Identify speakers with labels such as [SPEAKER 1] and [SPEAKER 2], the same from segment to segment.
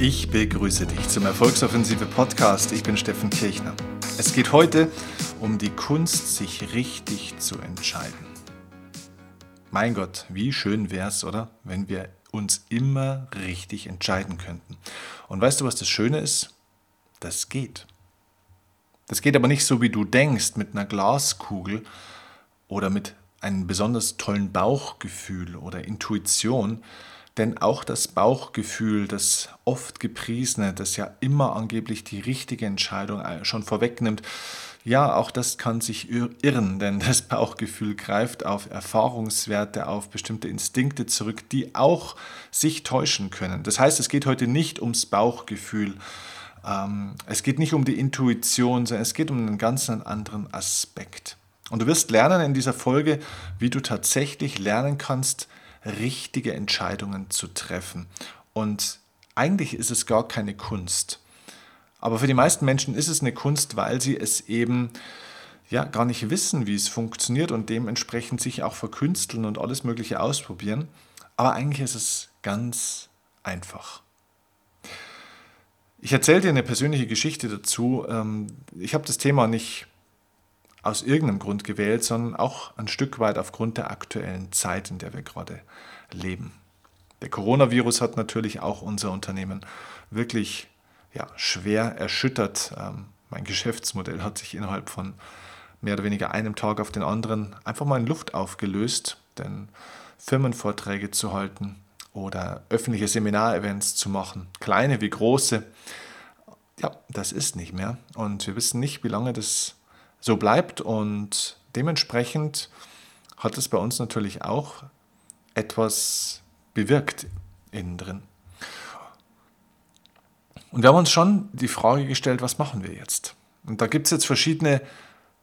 [SPEAKER 1] Ich begrüße dich zum Erfolgsoffensive Podcast. Ich bin Steffen Kirchner. Es geht heute um die Kunst, sich richtig zu entscheiden. Mein Gott, wie schön wäre es, oder? Wenn wir uns immer richtig entscheiden könnten. Und weißt du, was das Schöne ist? Das geht. Das geht aber nicht so, wie du denkst, mit einer Glaskugel oder mit einem besonders tollen Bauchgefühl oder Intuition, denn auch das Bauchgefühl, das oft gepriesene, das ja immer angeblich die richtige Entscheidung äh, schon vorwegnimmt, ja, auch das kann sich irren, denn das Bauchgefühl greift auf Erfahrungswerte, auf bestimmte Instinkte zurück, die auch sich täuschen können. Das heißt, es geht heute nicht ums Bauchgefühl, ähm, es geht nicht um die Intuition, sondern es geht um einen ganz anderen Aspekt. Und du wirst lernen in dieser Folge, wie du tatsächlich lernen kannst, richtige Entscheidungen zu treffen. Und eigentlich ist es gar keine Kunst. Aber für die meisten Menschen ist es eine Kunst, weil sie es eben ja gar nicht wissen, wie es funktioniert und dementsprechend sich auch verkünsteln und alles Mögliche ausprobieren. Aber eigentlich ist es ganz einfach. Ich erzähle dir eine persönliche Geschichte dazu. Ähm, ich habe das Thema nicht aus irgendeinem Grund gewählt, sondern auch ein Stück weit aufgrund der aktuellen Zeit, in der wir gerade leben. Der Coronavirus hat natürlich auch unser Unternehmen wirklich ja, schwer erschüttert. Ähm, mein Geschäftsmodell hat sich innerhalb von mehr oder weniger einem Tag auf den anderen einfach mal in Luft aufgelöst, denn Firmenvorträge zu halten oder öffentliche Seminarevents zu machen, kleine wie große, ja, das ist nicht mehr. Und wir wissen nicht, wie lange das so bleibt. Und dementsprechend hat es bei uns natürlich auch etwas bewirkt innen drin. Und wir haben uns schon die Frage gestellt, was machen wir jetzt? Und da gibt es jetzt verschiedene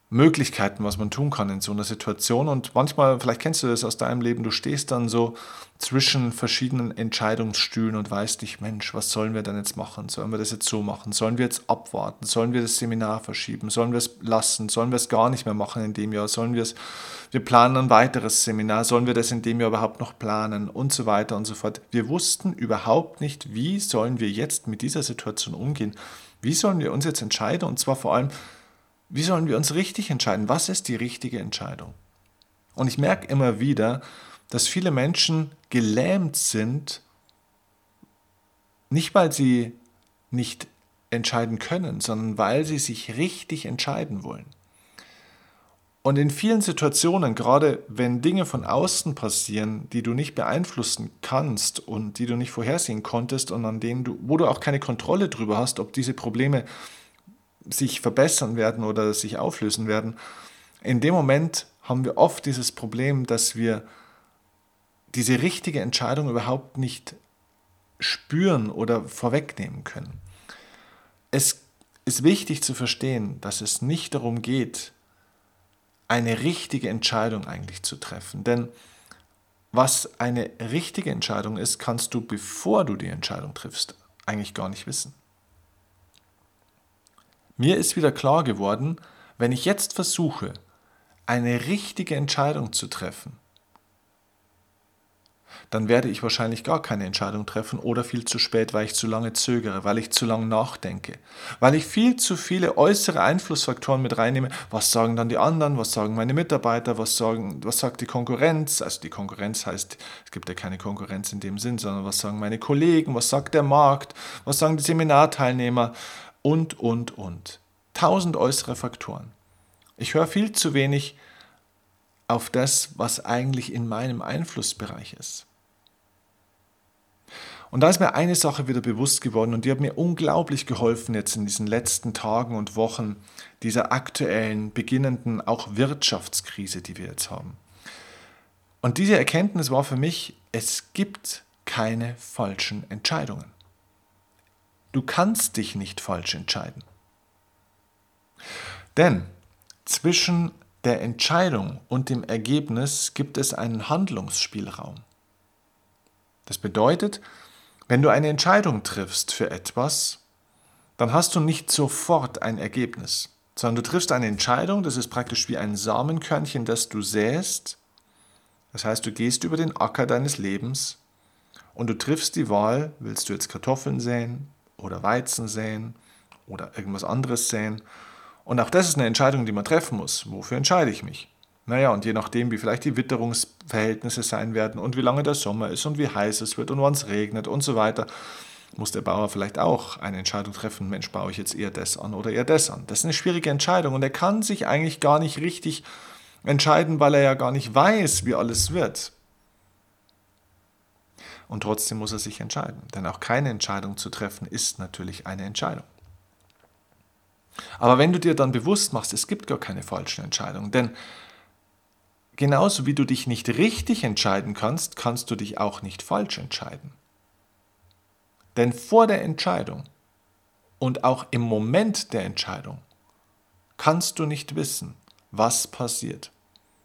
[SPEAKER 1] Möglichkeiten, was man tun kann in so einer Situation. Und manchmal, vielleicht kennst du das aus deinem Leben, du stehst dann so zwischen verschiedenen Entscheidungsstühlen und weißt nicht, Mensch, was sollen wir denn jetzt machen? Sollen wir das jetzt so machen? Sollen wir jetzt abwarten? Sollen wir das Seminar verschieben? Sollen wir es lassen? Sollen wir es gar nicht mehr machen in dem Jahr? Sollen wir es, wir planen ein weiteres Seminar? Sollen wir das in dem Jahr überhaupt noch planen? Und so weiter und so fort. Wir wussten überhaupt nicht, wie sollen wir jetzt mit dieser Situation umgehen? Wie sollen wir uns jetzt entscheiden? Und zwar vor allem, wie sollen wir uns richtig entscheiden? Was ist die richtige Entscheidung? Und ich merke immer wieder, dass viele Menschen gelähmt sind, nicht weil sie nicht entscheiden können, sondern weil sie sich richtig entscheiden wollen. Und in vielen Situationen, gerade wenn Dinge von außen passieren, die du nicht beeinflussen kannst und die du nicht vorhersehen konntest und an denen du, wo du auch keine Kontrolle drüber hast, ob diese Probleme sich verbessern werden oder sich auflösen werden, in dem Moment haben wir oft dieses Problem, dass wir diese richtige Entscheidung überhaupt nicht spüren oder vorwegnehmen können. Es ist wichtig zu verstehen, dass es nicht darum geht, eine richtige Entscheidung eigentlich zu treffen. Denn was eine richtige Entscheidung ist, kannst du, bevor du die Entscheidung triffst, eigentlich gar nicht wissen. Mir ist wieder klar geworden, wenn ich jetzt versuche, eine richtige Entscheidung zu treffen, dann werde ich wahrscheinlich gar keine Entscheidung treffen oder viel zu spät, weil ich zu lange zögere, weil ich zu lange nachdenke, weil ich viel zu viele äußere Einflussfaktoren mit reinnehme. Was sagen dann die anderen? Was sagen meine Mitarbeiter? Was, sagen, was sagt die Konkurrenz? Also die Konkurrenz heißt, es gibt ja keine Konkurrenz in dem Sinn, sondern was sagen meine Kollegen? Was sagt der Markt? Was sagen die Seminarteilnehmer? Und, und, und. Tausend äußere Faktoren. Ich höre viel zu wenig auf das, was eigentlich in meinem Einflussbereich ist. Und da ist mir eine Sache wieder bewusst geworden und die hat mir unglaublich geholfen jetzt in diesen letzten Tagen und Wochen dieser aktuellen, beginnenden auch Wirtschaftskrise, die wir jetzt haben. Und diese Erkenntnis war für mich, es gibt keine falschen Entscheidungen. Du kannst dich nicht falsch entscheiden. Denn zwischen der Entscheidung und dem Ergebnis gibt es einen Handlungsspielraum. Das bedeutet, wenn du eine Entscheidung triffst für etwas, dann hast du nicht sofort ein Ergebnis, sondern du triffst eine Entscheidung, das ist praktisch wie ein Samenkörnchen, das du säst. Das heißt, du gehst über den Acker deines Lebens und du triffst die Wahl, willst du jetzt Kartoffeln säen oder Weizen säen oder irgendwas anderes säen. Und auch das ist eine Entscheidung, die man treffen muss. Wofür entscheide ich mich? Naja, und je nachdem, wie vielleicht die Witterungsverhältnisse sein werden und wie lange der Sommer ist und wie heiß es wird und wann es regnet und so weiter, muss der Bauer vielleicht auch eine Entscheidung treffen, Mensch, baue ich jetzt eher das an oder eher das an. Das ist eine schwierige Entscheidung und er kann sich eigentlich gar nicht richtig entscheiden, weil er ja gar nicht weiß, wie alles wird. Und trotzdem muss er sich entscheiden, denn auch keine Entscheidung zu treffen ist natürlich eine Entscheidung. Aber wenn du dir dann bewusst machst, es gibt gar keine falschen Entscheidungen, denn genauso wie du dich nicht richtig entscheiden kannst, kannst du dich auch nicht falsch entscheiden. Denn vor der Entscheidung und auch im Moment der Entscheidung kannst du nicht wissen, was passiert.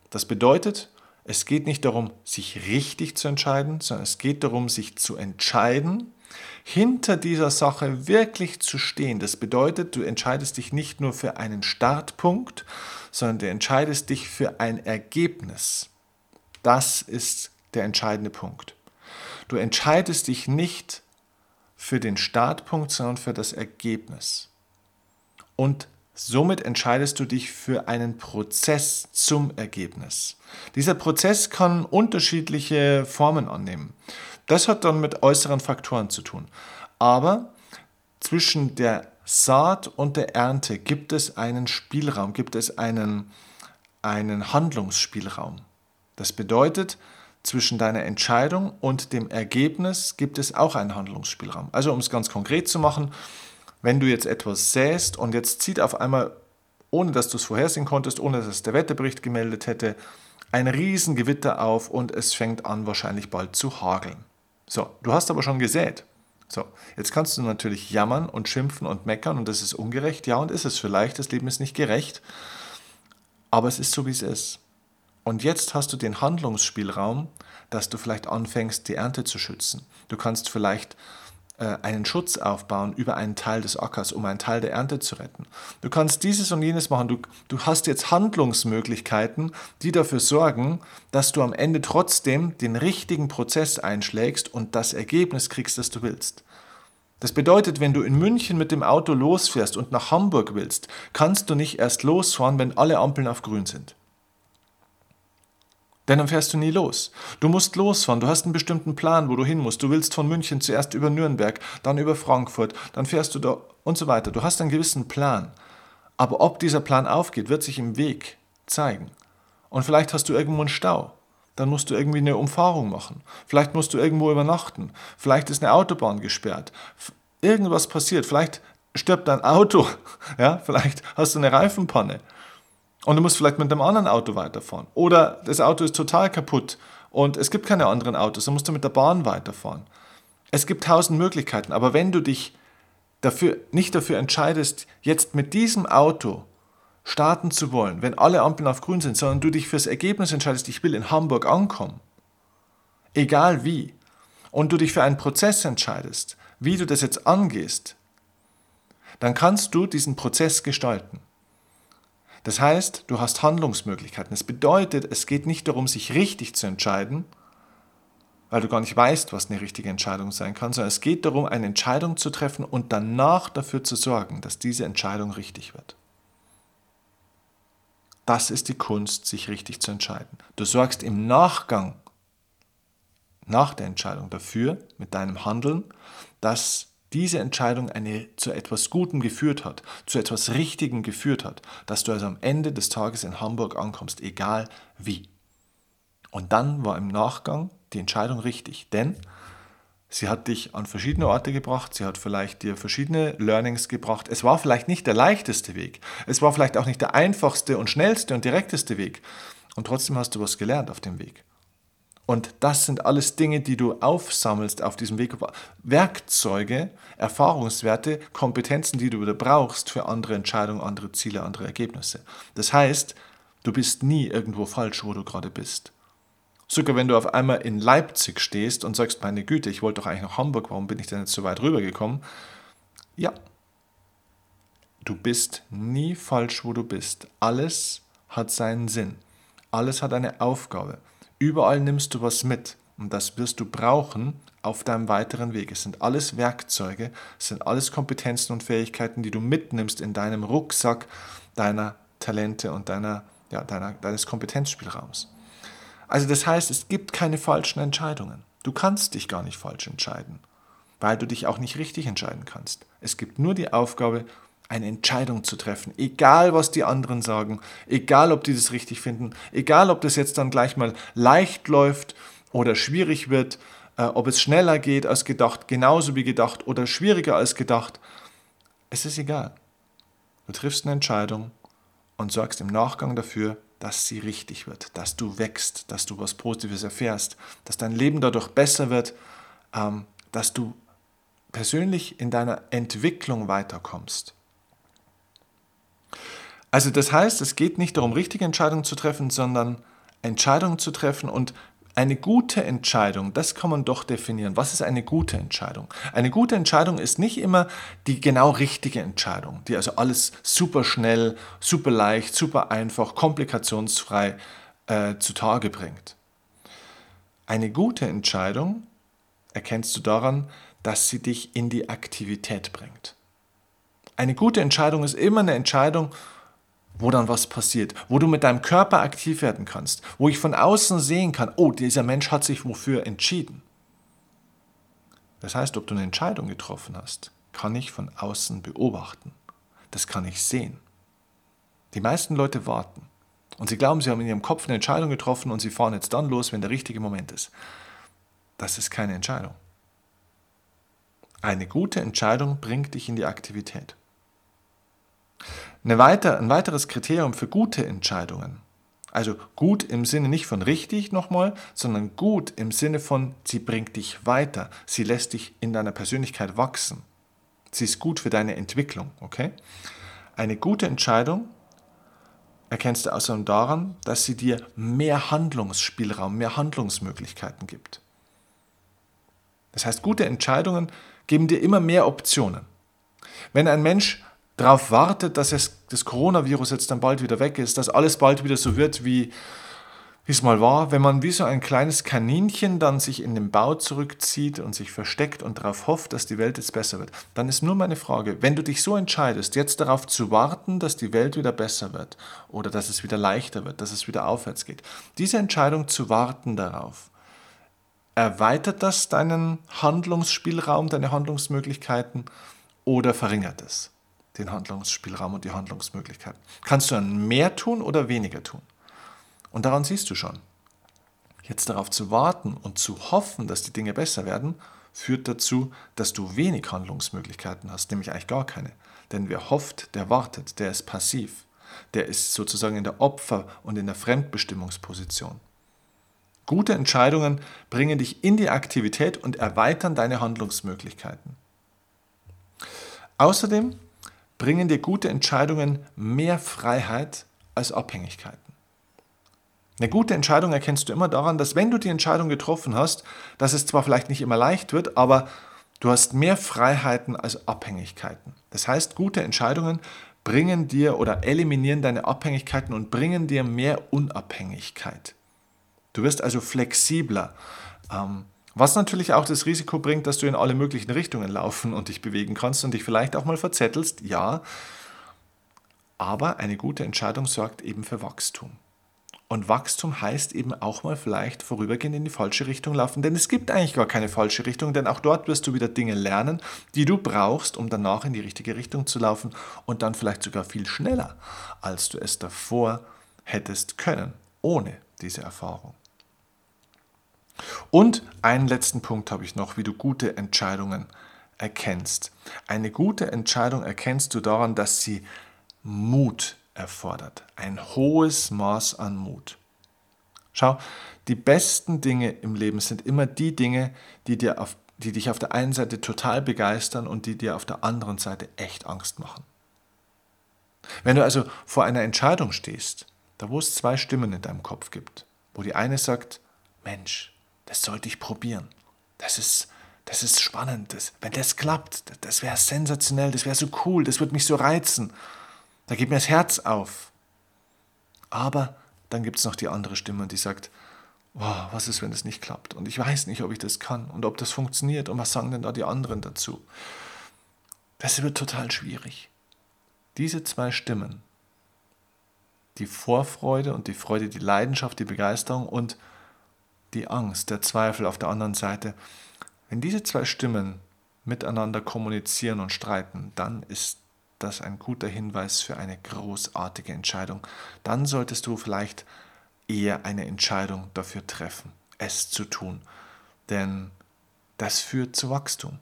[SPEAKER 1] Das bedeutet, es geht nicht darum, sich richtig zu entscheiden, sondern es geht darum, sich zu entscheiden, hinter dieser Sache wirklich zu stehen. Das bedeutet, du entscheidest dich nicht nur für einen Startpunkt, sondern du entscheidest dich für ein Ergebnis. Das ist der entscheidende Punkt. Du entscheidest dich nicht für den Startpunkt, sondern für das Ergebnis. Und somit entscheidest du dich für einen Prozess zum Ergebnis. Dieser Prozess kann unterschiedliche Formen annehmen. Das hat dann mit äußeren Faktoren zu tun. Aber zwischen der Saat und der Ernte gibt es einen Spielraum, gibt es einen, einen Handlungsspielraum. Das bedeutet, zwischen deiner Entscheidung und dem Ergebnis gibt es auch einen Handlungsspielraum. Also um es ganz konkret zu machen, wenn du jetzt etwas säst und jetzt zieht auf einmal, ohne dass du es vorhersehen konntest, ohne dass es der Wetterbericht gemeldet hätte, ein Riesengewitter auf und es fängt an wahrscheinlich bald zu hageln. So, du hast aber schon gesät. So, jetzt kannst du natürlich jammern und schimpfen und meckern und das ist ungerecht. Ja, und ist es vielleicht, das Leben ist nicht gerecht, aber es ist so, wie es ist. Und jetzt hast du den Handlungsspielraum, dass du vielleicht anfängst, die Ernte zu schützen. Du kannst vielleicht einen Schutz aufbauen über einen Teil des Ackers, um einen Teil der Ernte zu retten. Du kannst dieses und jenes machen. Du, du hast jetzt Handlungsmöglichkeiten, die dafür sorgen, dass du am Ende trotzdem den richtigen Prozess einschlägst und das Ergebnis kriegst, das du willst. Das bedeutet, wenn du in München mit dem Auto losfährst und nach Hamburg willst, kannst du nicht erst losfahren, wenn alle Ampeln auf grün sind. Denn dann fährst du nie los. Du musst losfahren, du hast einen bestimmten Plan, wo du hin musst. Du willst von München zuerst über Nürnberg, dann über Frankfurt, dann fährst du da und so weiter. Du hast einen gewissen Plan. Aber ob dieser Plan aufgeht, wird sich im Weg zeigen. Und vielleicht hast du irgendwo einen Stau. Dann musst du irgendwie eine Umfahrung machen. Vielleicht musst du irgendwo übernachten. Vielleicht ist eine Autobahn gesperrt. Irgendwas passiert. Vielleicht stirbt dein Auto. Ja, vielleicht hast du eine Reifenpanne. Und du musst vielleicht mit einem anderen Auto weiterfahren. Oder das Auto ist total kaputt und es gibt keine anderen Autos, dann musst du mit der Bahn weiterfahren. Es gibt tausend Möglichkeiten, aber wenn du dich dafür, nicht dafür entscheidest, jetzt mit diesem Auto starten zu wollen, wenn alle Ampeln auf grün sind, sondern du dich fürs Ergebnis entscheidest, ich will in Hamburg ankommen, egal wie, und du dich für einen Prozess entscheidest, wie du das jetzt angehst, dann kannst du diesen Prozess gestalten. Das heißt, du hast Handlungsmöglichkeiten. Das bedeutet, es geht nicht darum, sich richtig zu entscheiden, weil du gar nicht weißt, was eine richtige Entscheidung sein kann, sondern es geht darum, eine Entscheidung zu treffen und danach dafür zu sorgen, dass diese Entscheidung richtig wird. Das ist die Kunst, sich richtig zu entscheiden. Du sorgst im Nachgang, nach der Entscheidung dafür, mit deinem Handeln, dass diese Entscheidung eine, zu etwas Gutem geführt hat, zu etwas Richtigem geführt hat, dass du also am Ende des Tages in Hamburg ankommst, egal wie. Und dann war im Nachgang die Entscheidung richtig, denn sie hat dich an verschiedene Orte gebracht, sie hat vielleicht dir verschiedene Learnings gebracht. Es war vielleicht nicht der leichteste Weg, es war vielleicht auch nicht der einfachste und schnellste und direkteste Weg. Und trotzdem hast du was gelernt auf dem Weg. Und das sind alles Dinge, die du aufsammelst auf diesem Weg. Werkzeuge, Erfahrungswerte, Kompetenzen, die du wieder brauchst für andere Entscheidungen, andere Ziele, andere Ergebnisse. Das heißt, du bist nie irgendwo falsch, wo du gerade bist. Sogar wenn du auf einmal in Leipzig stehst und sagst, meine Güte, ich wollte doch eigentlich nach Hamburg, warum bin ich denn jetzt so weit rübergekommen? Ja, du bist nie falsch, wo du bist. Alles hat seinen Sinn. Alles hat eine Aufgabe. Überall nimmst du was mit. und das wirst du brauchen auf deinem weiteren Weg. Es sind alles Werkzeuge, es sind alles Kompetenzen und Fähigkeiten, die du mitnimmst in deinem Rucksack deiner Talente und deiner, ja, deiner, deines Kompetenzspielraums. Also das heißt, es gibt keine falschen Entscheidungen. Du kannst dich gar nicht falsch entscheiden, weil du dich auch nicht richtig entscheiden kannst. Es gibt nur die Aufgabe, eine Entscheidung zu treffen, egal was die anderen sagen, egal ob die das richtig finden, egal ob das jetzt dann gleich mal leicht läuft oder schwierig wird, äh, ob es schneller geht als gedacht, genauso wie gedacht oder schwieriger als gedacht. Es ist egal. Du triffst eine Entscheidung und sorgst im Nachgang dafür, dass sie richtig wird, dass du wächst, dass du was Positives erfährst, dass dein Leben dadurch besser wird, ähm, dass du persönlich in deiner Entwicklung weiterkommst. Also das heißt, es geht nicht darum, richtige Entscheidungen zu treffen, sondern Entscheidungen zu treffen und eine gute Entscheidung, das kann man doch definieren. Was ist eine gute Entscheidung? Eine gute Entscheidung ist nicht immer die genau richtige Entscheidung, die also alles super schnell, super leicht, super einfach, komplikationsfrei äh, zutage bringt. Eine gute Entscheidung erkennst du daran, dass sie dich in die Aktivität bringt. Eine gute Entscheidung ist immer eine Entscheidung, wo dann was passiert, wo du mit deinem Körper aktiv werden kannst, wo ich von außen sehen kann, oh, dieser Mensch hat sich wofür entschieden. Das heißt, ob du eine Entscheidung getroffen hast, kann ich von außen beobachten. Das kann ich sehen. Die meisten Leute warten und sie glauben, sie haben in ihrem Kopf eine Entscheidung getroffen und sie fahren jetzt dann los, wenn der richtige Moment ist. Das ist keine Entscheidung. Eine gute Entscheidung bringt dich in die Aktivität. Weiter, ein weiteres Kriterium für gute Entscheidungen, also gut im Sinne nicht von richtig nochmal, sondern gut im Sinne von, sie bringt dich weiter, sie lässt dich in deiner Persönlichkeit wachsen. Sie ist gut für deine Entwicklung, okay? Eine gute Entscheidung erkennst du außerdem daran, dass sie dir mehr Handlungsspielraum, mehr Handlungsmöglichkeiten gibt. Das heißt, gute Entscheidungen geben dir immer mehr Optionen. Wenn ein Mensch darauf wartet, dass es, das Coronavirus jetzt dann bald wieder weg ist, dass alles bald wieder so wird, wie es mal war, wenn man wie so ein kleines Kaninchen dann sich in den Bau zurückzieht und sich versteckt und darauf hofft, dass die Welt jetzt besser wird, dann ist nur meine Frage, wenn du dich so entscheidest, jetzt darauf zu warten, dass die Welt wieder besser wird oder dass es wieder leichter wird, dass es wieder aufwärts geht, diese Entscheidung zu warten darauf, erweitert das deinen Handlungsspielraum, deine Handlungsmöglichkeiten oder verringert es? Den Handlungsspielraum und die Handlungsmöglichkeiten. Kannst du dann mehr tun oder weniger tun? Und daran siehst du schon. Jetzt darauf zu warten und zu hoffen, dass die Dinge besser werden, führt dazu, dass du wenig Handlungsmöglichkeiten hast, nämlich eigentlich gar keine. Denn wer hofft, der wartet, der ist passiv. Der ist sozusagen in der Opfer- und in der Fremdbestimmungsposition. Gute Entscheidungen bringen dich in die Aktivität und erweitern deine Handlungsmöglichkeiten. Außerdem bringen dir gute Entscheidungen mehr Freiheit als Abhängigkeiten. Eine gute Entscheidung erkennst du immer daran, dass wenn du die Entscheidung getroffen hast, dass es zwar vielleicht nicht immer leicht wird, aber du hast mehr Freiheiten als Abhängigkeiten. Das heißt, gute Entscheidungen bringen dir oder eliminieren deine Abhängigkeiten und bringen dir mehr Unabhängigkeit. Du wirst also flexibler. Ähm, was natürlich auch das Risiko bringt, dass du in alle möglichen Richtungen laufen und dich bewegen kannst und dich vielleicht auch mal verzettelst, ja. Aber eine gute Entscheidung sorgt eben für Wachstum. Und Wachstum heißt eben auch mal vielleicht vorübergehend in die falsche Richtung laufen, denn es gibt eigentlich gar keine falsche Richtung, denn auch dort wirst du wieder Dinge lernen, die du brauchst, um danach in die richtige Richtung zu laufen und dann vielleicht sogar viel schneller, als du es davor hättest können, ohne diese Erfahrung. Und einen letzten Punkt habe ich noch, wie du gute Entscheidungen erkennst. Eine gute Entscheidung erkennst du daran, dass sie Mut erfordert. Ein hohes Maß an Mut. Schau, die besten Dinge im Leben sind immer die Dinge, die, dir auf, die dich auf der einen Seite total begeistern und die dir auf der anderen Seite echt Angst machen. Wenn du also vor einer Entscheidung stehst, da wo es zwei Stimmen in deinem Kopf gibt, wo die eine sagt, Mensch, das sollte ich probieren. Das ist, das ist spannend. Das, wenn das klappt, das, das wäre sensationell, das wäre so cool, das würde mich so reizen. Da geht mir das Herz auf. Aber dann gibt es noch die andere Stimme, die sagt, oh, was ist, wenn es nicht klappt? Und ich weiß nicht, ob ich das kann und ob das funktioniert und was sagen denn da die anderen dazu? Das wird total schwierig. Diese zwei Stimmen, die Vorfreude und die Freude, die Leidenschaft, die Begeisterung und die Angst, der Zweifel auf der anderen Seite, wenn diese zwei Stimmen miteinander kommunizieren und streiten, dann ist das ein guter Hinweis für eine großartige Entscheidung. Dann solltest du vielleicht eher eine Entscheidung dafür treffen, es zu tun. Denn das führt zu Wachstum.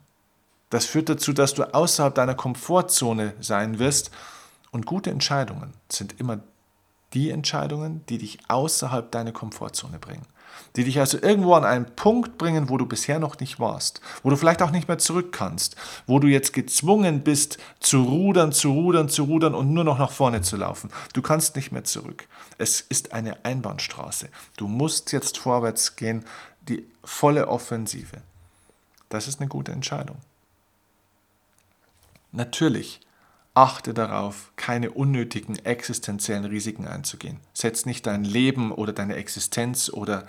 [SPEAKER 1] Das führt dazu, dass du außerhalb deiner Komfortzone sein wirst. Und gute Entscheidungen sind immer die Entscheidungen, die dich außerhalb deiner Komfortzone bringen. Die dich also irgendwo an einen Punkt bringen, wo du bisher noch nicht warst, wo du vielleicht auch nicht mehr zurück kannst, wo du jetzt gezwungen bist, zu rudern, zu rudern, zu rudern und nur noch nach vorne zu laufen. Du kannst nicht mehr zurück. Es ist eine Einbahnstraße. Du musst jetzt vorwärts gehen, die volle Offensive. Das ist eine gute Entscheidung. Natürlich Achte darauf, keine unnötigen existenziellen Risiken einzugehen. Setz nicht dein Leben oder deine Existenz oder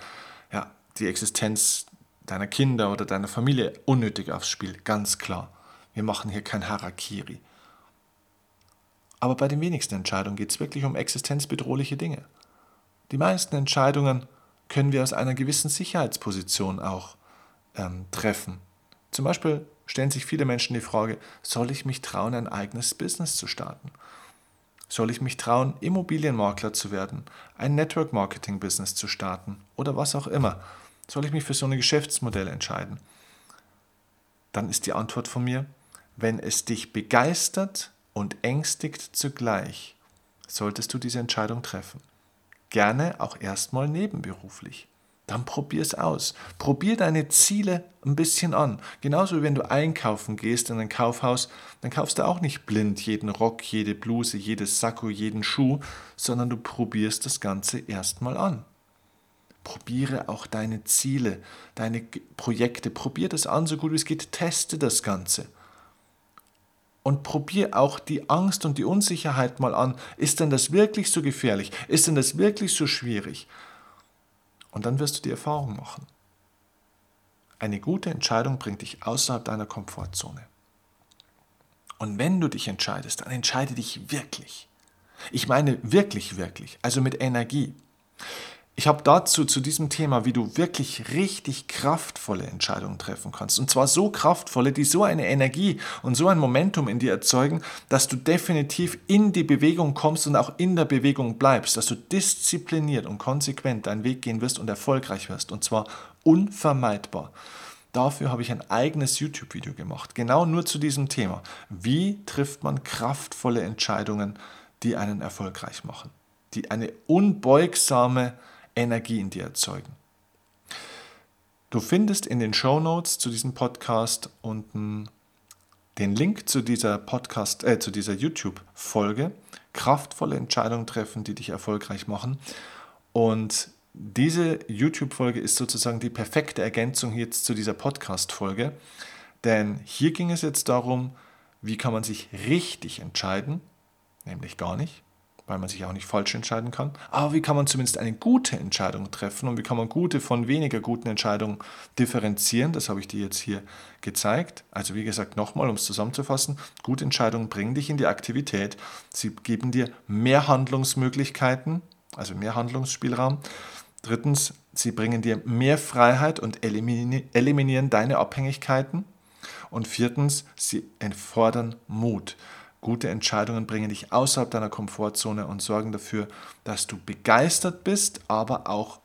[SPEAKER 1] ja, die Existenz deiner Kinder oder deiner Familie unnötig aufs Spiel, ganz klar. Wir machen hier kein Harakiri. Aber bei den wenigsten Entscheidungen geht es wirklich um existenzbedrohliche Dinge. Die meisten Entscheidungen können wir aus einer gewissen Sicherheitsposition auch ähm, treffen. Zum Beispiel stellen sich viele Menschen die Frage, soll ich mich trauen, ein eigenes Business zu starten? Soll ich mich trauen, Immobilienmakler zu werden, ein Network-Marketing-Business zu starten oder was auch immer? Soll ich mich für so ein Geschäftsmodell entscheiden? Dann ist die Antwort von mir, wenn es dich begeistert und ängstigt zugleich, solltest du diese Entscheidung treffen. Gerne auch erstmal nebenberuflich dann probier es aus. Probier deine Ziele ein bisschen an. Genauso wie wenn du einkaufen gehst in ein Kaufhaus, dann kaufst du auch nicht blind jeden Rock, jede Bluse, jedes Sakko, jeden Schuh, sondern du probierst das Ganze erstmal an. Probiere auch deine Ziele, deine Projekte, probier das an, so gut wie es geht, teste das Ganze. Und probier auch die Angst und die Unsicherheit mal an. Ist denn das wirklich so gefährlich? Ist denn das wirklich so schwierig? Und dann wirst du die Erfahrung machen. Eine gute Entscheidung bringt dich außerhalb deiner Komfortzone. Und wenn du dich entscheidest, dann entscheide dich wirklich. Ich meine wirklich, wirklich, also mit Energie. Ich habe dazu zu diesem Thema, wie du wirklich richtig kraftvolle Entscheidungen treffen kannst. Und zwar so kraftvolle, die so eine Energie und so ein Momentum in dir erzeugen, dass du definitiv in die Bewegung kommst und auch in der Bewegung bleibst, dass du diszipliniert und konsequent deinen Weg gehen wirst und erfolgreich wirst. Und zwar unvermeidbar. Dafür habe ich ein eigenes YouTube-Video gemacht, genau nur zu diesem Thema. Wie trifft man kraftvolle Entscheidungen, die einen erfolgreich machen? Die eine unbeugsame Energie in dir erzeugen. Du findest in den Show Notes zu diesem Podcast unten den Link zu dieser Podcast, äh, zu dieser YouTube-Folge. Kraftvolle Entscheidungen treffen, die dich erfolgreich machen. Und diese YouTube-Folge ist sozusagen die perfekte Ergänzung jetzt zu dieser Podcast-Folge. Denn hier ging es jetzt darum, wie kann man sich richtig entscheiden, nämlich gar nicht weil man sich auch nicht falsch entscheiden kann. Aber wie kann man zumindest eine gute Entscheidung treffen und wie kann man gute von weniger guten Entscheidungen differenzieren? Das habe ich dir jetzt hier gezeigt. Also wie gesagt, nochmal, um es zusammenzufassen, gute Entscheidungen bringen dich in die Aktivität. Sie geben dir mehr Handlungsmöglichkeiten, also mehr Handlungsspielraum. Drittens, sie bringen dir mehr Freiheit und eliminieren deine Abhängigkeiten. Und viertens, sie erfordern Mut. Gute Entscheidungen bringen dich außerhalb deiner Komfortzone und sorgen dafür, dass du begeistert bist, aber auch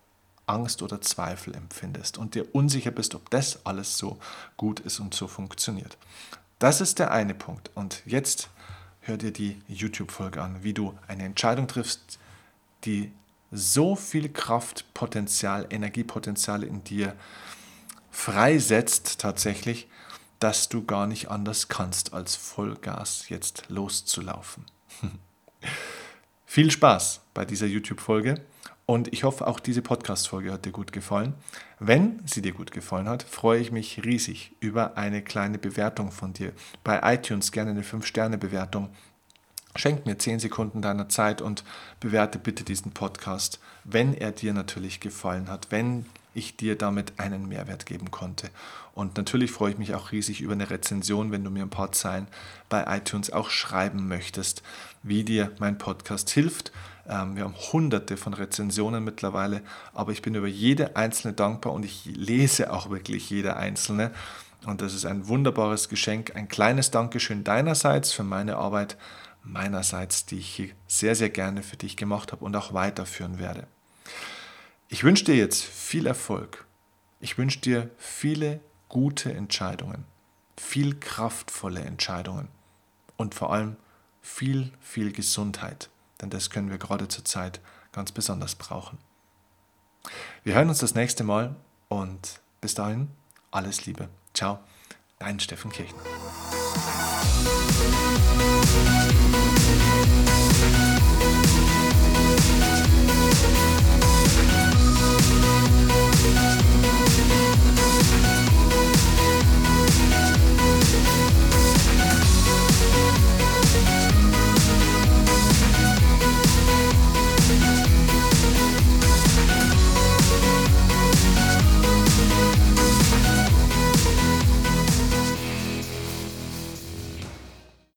[SPEAKER 1] Angst oder Zweifel empfindest und dir unsicher bist, ob das alles so gut ist und so funktioniert. Das ist der eine Punkt. Und jetzt hör dir die YouTube-Folge an, wie du eine Entscheidung triffst, die so viel Kraftpotenzial, Energiepotenzial in dir freisetzt tatsächlich, dass du gar nicht anders kannst, als Vollgas jetzt loszulaufen. Viel Spaß bei dieser YouTube-Folge und ich hoffe, auch diese Podcast-Folge hat dir gut gefallen. Wenn sie dir gut gefallen hat, freue ich mich riesig über eine kleine Bewertung von dir. Bei iTunes gerne eine 5-Sterne-Bewertung. Schenk mir 10 Sekunden deiner Zeit und bewerte bitte diesen Podcast, wenn er dir natürlich gefallen hat, wenn ich dir damit einen Mehrwert geben konnte. Und natürlich freue ich mich auch riesig über eine Rezension, wenn du mir ein paar Zeilen bei iTunes auch schreiben möchtest, wie dir mein Podcast hilft. Ähm, wir haben hunderte von Rezensionen mittlerweile, aber ich bin über jede einzelne dankbar und ich lese auch wirklich jede einzelne. Und das ist ein wunderbares Geschenk, ein kleines Dankeschön deinerseits für meine Arbeit, meinerseits, die ich hier sehr, sehr gerne für dich gemacht habe und auch weiterführen werde. Ich wünsche dir jetzt viel Erfolg. Ich wünsche dir viele gute Entscheidungen, viel kraftvolle Entscheidungen und vor allem viel, viel Gesundheit, denn das können wir gerade zur Zeit ganz besonders brauchen. Wir hören uns das nächste Mal und bis dahin alles Liebe. Ciao, dein Steffen Kirchner.